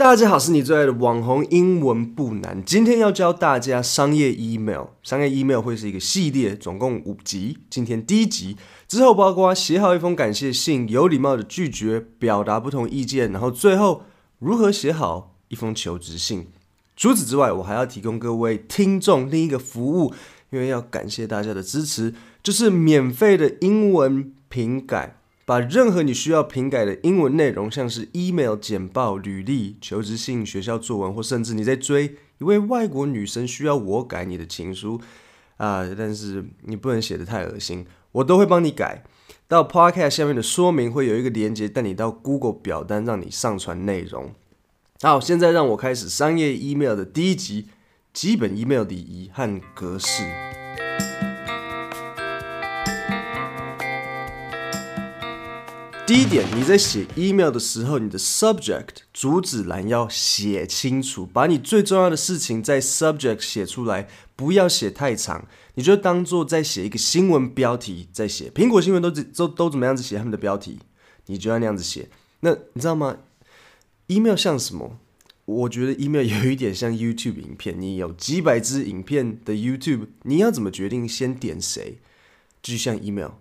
大家好，是你最爱的网红英文不难。今天要教大家商业 email，商业 email 会是一个系列，总共五集。今天第一集之后，包括写好一封感谢信，有礼貌的拒绝，表达不同意见，然后最后如何写好一封求职信。除此之外，我还要提供各位听众另一个服务，因为要感谢大家的支持，就是免费的英文评改。把任何你需要评改的英文内容，像是 email、简报、履历、求职信、学校作文，或甚至你在追一位外国女生需要我改你的情书啊、但是你不能写得太恶心，我都会帮你改。到 podcast 下面的说明会有一个连接，带你到 Google 表单，让你上传内容。好，现在让我开始商业 email 的第一集：基本 email 礼仪和格式。第一点，你在写 email 的时候，你的 subject 主旨栏要写清楚，把你最重要的事情在 subject 写出来，不要写太长。你就当做在写一个新闻标题，在写苹果新闻都都都怎么样子写他们的标题，你就要那样子写。那你知道吗？email 像什么？我觉得 email 有一点像 YouTube 影片，你有几百支影片的 YouTube，你要怎么决定先点谁？就像 email，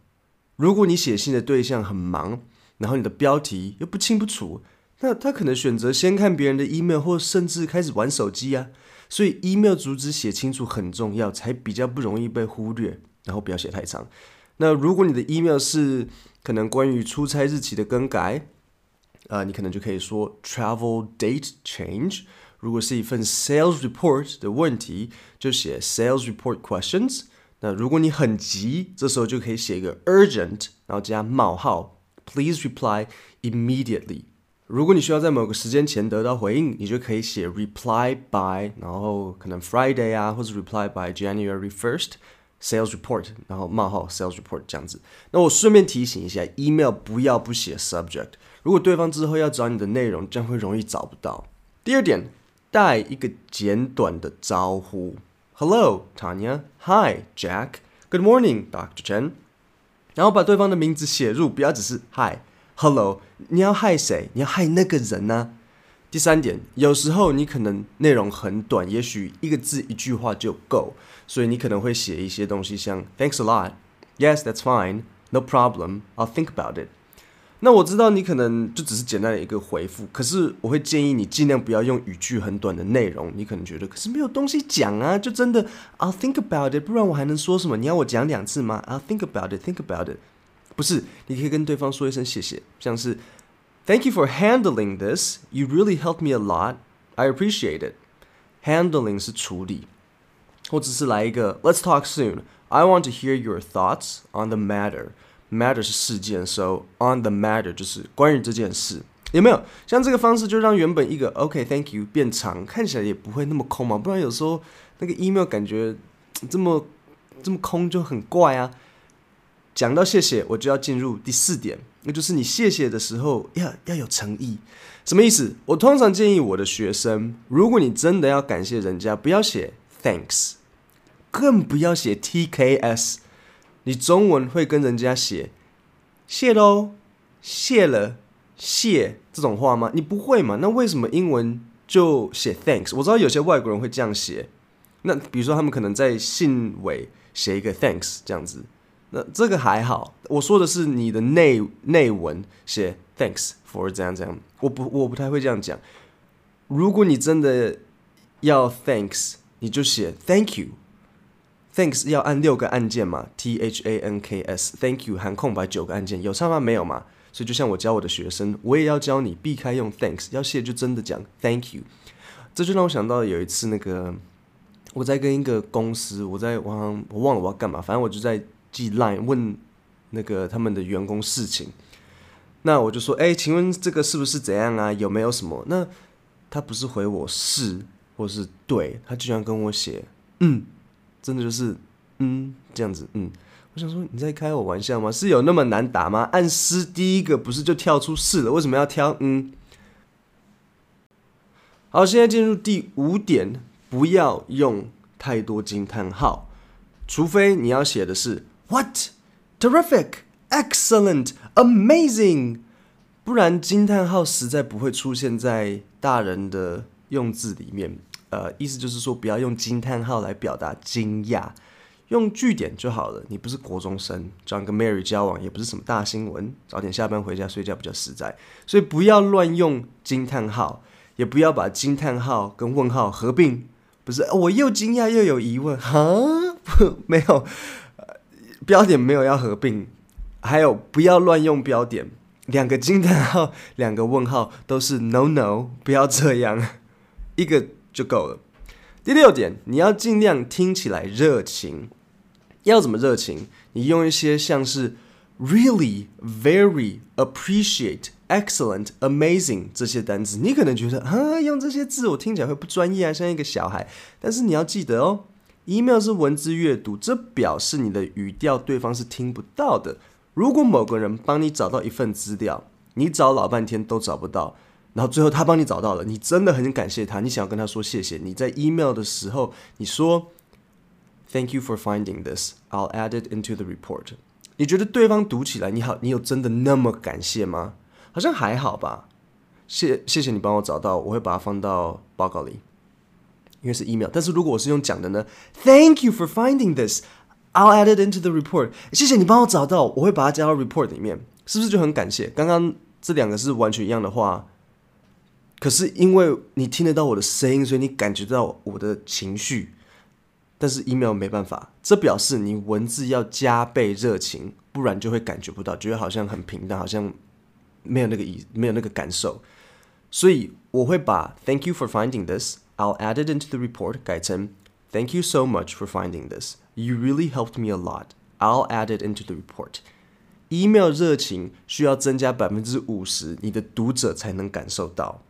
如果你写信的对象很忙。然后你的标题又不清不楚，那他可能选择先看别人的 email，或甚至开始玩手机啊。所以 email 主旨写清楚很重要，才比较不容易被忽略。然后不要写太长。那如果你的 email 是可能关于出差日期的更改，啊、呃，你可能就可以说 travel date change。如果是一份 sales report 的问题，就写 sales report questions。那如果你很急，这时候就可以写一个 urgent，然后加冒号。Please reply immediately。如果你需要在某个时间前得到回应，你就可以写 reply by，然后可能 Friday 啊，或者 reply by January first sales report，然后冒号 sales report 这样子。那我顺便提醒一下，email 不要不写 subject。如果对方之后要找你的内容，这样会容易找不到。第二点，带一个简短的招呼：Hello Tanya, Hi Jack, Good morning Dr. Chen。 然后把对方的名字写入，不要只是 Hi、Hello，你要害谁？你要害那个人呢、啊？第三点，有时候你可能内容很短，也许一个字一句话就够，所以你可能会写一些东西像 Thanks a lot, Yes, that's fine, No problem, I'll think about it。那我知道你可能就只是简单的一个回复，可是我会建议你尽量不要用语句很短的内容。你可能觉得，可是没有东西讲啊，就真的 I'll think about it，不然我还能说什么？你要我讲两次吗？I'll think about it，think about it。不是，你可以跟对方说一声谢谢，像是 Thank you for handling this. You really helped me a lot. I appreciate it. Handling 是处理，或者是来一个 Let's talk soon. I want to hear your thoughts on the matter. Matter 是事件，so on the matter 就是关于这件事，有没有？像这个方式就让原本一个 OK，Thank you 变长，看起来也不会那么空嘛。不然有时候那个 email 感觉这么这么空就很怪啊。讲到谢谢，我就要进入第四点，那就是你谢谢的时候要要有诚意。什么意思？我通常建议我的学生，如果你真的要感谢人家，不要写 Thanks，更不要写 TKS。你中文会跟人家写谢喽、谢了、谢这种话吗？你不会嘛？那为什么英文就写 thanks？我知道有些外国人会这样写。那比如说他们可能在信尾写一个 thanks 这样子，那这个还好。我说的是你的内内文写 thanks for 这样这样。我不我不太会这样讲。如果你真的要 thanks，你就写 thank you。Thanks 要按六个按键嘛，T H A N K S。Thank you 含空白九个按键，有差吗？没有嘛。所以就像我教我的学生，我也要教你避开用 Thanks，要谢就真的讲 Thank you。这就让我想到有一次那个我在跟一个公司，我在网上我忘了我要干嘛，反正我就在寄 Line 问那个他们的员工事情。那我就说，哎，请问这个是不是怎样啊？有没有什么？那他不是回我是或是对，他居然跟我写嗯。真的就是，嗯，这样子，嗯，我想说你在开我玩笑吗？是有那么难打吗？按师第一个不是就跳出是了？为什么要挑嗯？好，现在进入第五点，不要用太多惊叹号，除非你要写的是 What? Terrific! Excellent! Amazing! 不然惊叹号实在不会出现在大人的用字里面。呃，意思就是说，不要用惊叹号来表达惊讶，用句点就好了。你不是国中生转跟 Mary 交往也不是什么大新闻，早点下班回家睡觉比较实在，所以不要乱用惊叹号，也不要把惊叹号跟问号合并。不是，我又惊讶又有疑问，哈，没有，标点没有要合并，还有不要乱用标点，两个惊叹号，两个问号都是 no no，不要这样，一个。就够了。第六点，你要尽量听起来热情。要怎么热情？你用一些像是 really、very、appreciate、excellent、amazing 这些单词。你可能觉得啊，用这些字我听起来会不专业啊，像一个小孩。但是你要记得哦，email 是文字阅读，这表示你的语调对方是听不到的。如果某个人帮你找到一份资料，你找老半天都找不到。然后最后他帮你找到了，你真的很感谢他，你想要跟他说谢谢。你在 email 的时候，你说 Thank you for finding this. I'll add it into the report. 你觉得对方读起来，你好，你有真的那么感谢吗？好像还好吧。谢谢谢你帮我找到，我会把它放到报告里，因为是 email。但是如果我是用讲的呢？Thank you for finding this. I'll add it into the report. 谢谢你帮我找到，我会把它加到 report 里面，是不是就很感谢？刚刚这两个是完全一样的话。可是因为你听得到我的声音，所以你感觉到我的情绪。但是 email 没办法，这表示你文字要加倍热情，不然就会感觉不到，觉得好像很平淡，好像没有那个意，没有那个感受。所以我会把 Thank you for finding this, I'll add it into the report 改成 Thank you so much for finding this. You really helped me a lot. I'll add it into the report. email 热情需要增加百分之五十，你的读者才能感受到。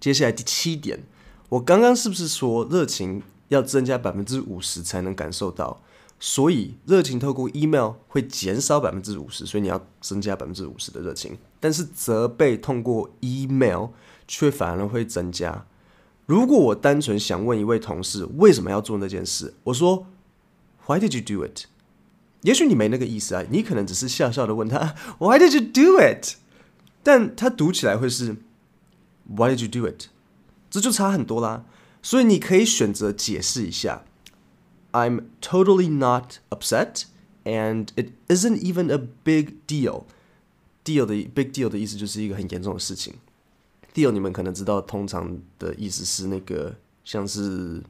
接下来第七点，我刚刚是不是说热情要增加百分之五十才能感受到？所以热情透过 email 会减少百分之五十，所以你要增加百分之五十的热情。但是责备通过 email 却反而会增加。如果我单纯想问一位同事为什么要做那件事，我说 Why did you do it？也许你没那个意思啊，你可能只是笑笑的问他 Why did you do it？但他读起来会是。Why did you do it？这就差很多啦。所以你可以选择解释一下。I'm totally not upset, and it isn't even a big deal. Deal 的 big deal 的意思就是一个很严重的事情。Deal 你们可能知道，通常的意思是那个像是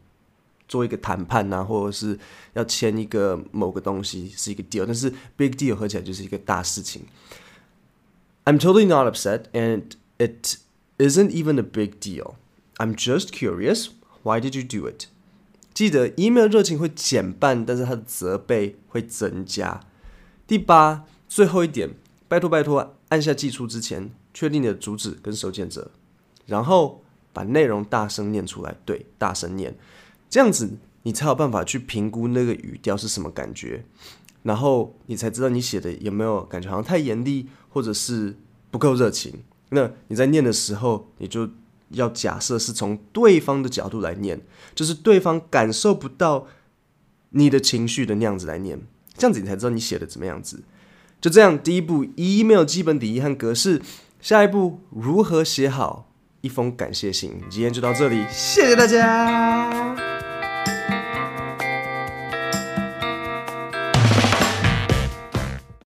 做一个谈判呐，或者是要签一个某个东西是一个 deal，但是 big deal 合起来就是一个大事情。I'm totally not upset, and it Isn't even a big deal. I'm just curious. Why did you do it? 记得 email 热情会减半，但是它的责备会增加。第八，最后一点，拜托拜托，按下寄出之前，确定你的主旨跟收件者，然后把内容大声念出来。对，大声念，这样子你才有办法去评估那个语调是什么感觉，然后你才知道你写的有没有感觉好像太严厉，或者是不够热情。那你在念的时候，你就要假设是从对方的角度来念，就是对方感受不到你的情绪的那样子来念，这样子你才知道你写的怎么样子。就这样，第一步 email 基本底义和格式，下一步如何写好一封感谢信。今天就到这里，谢谢大家。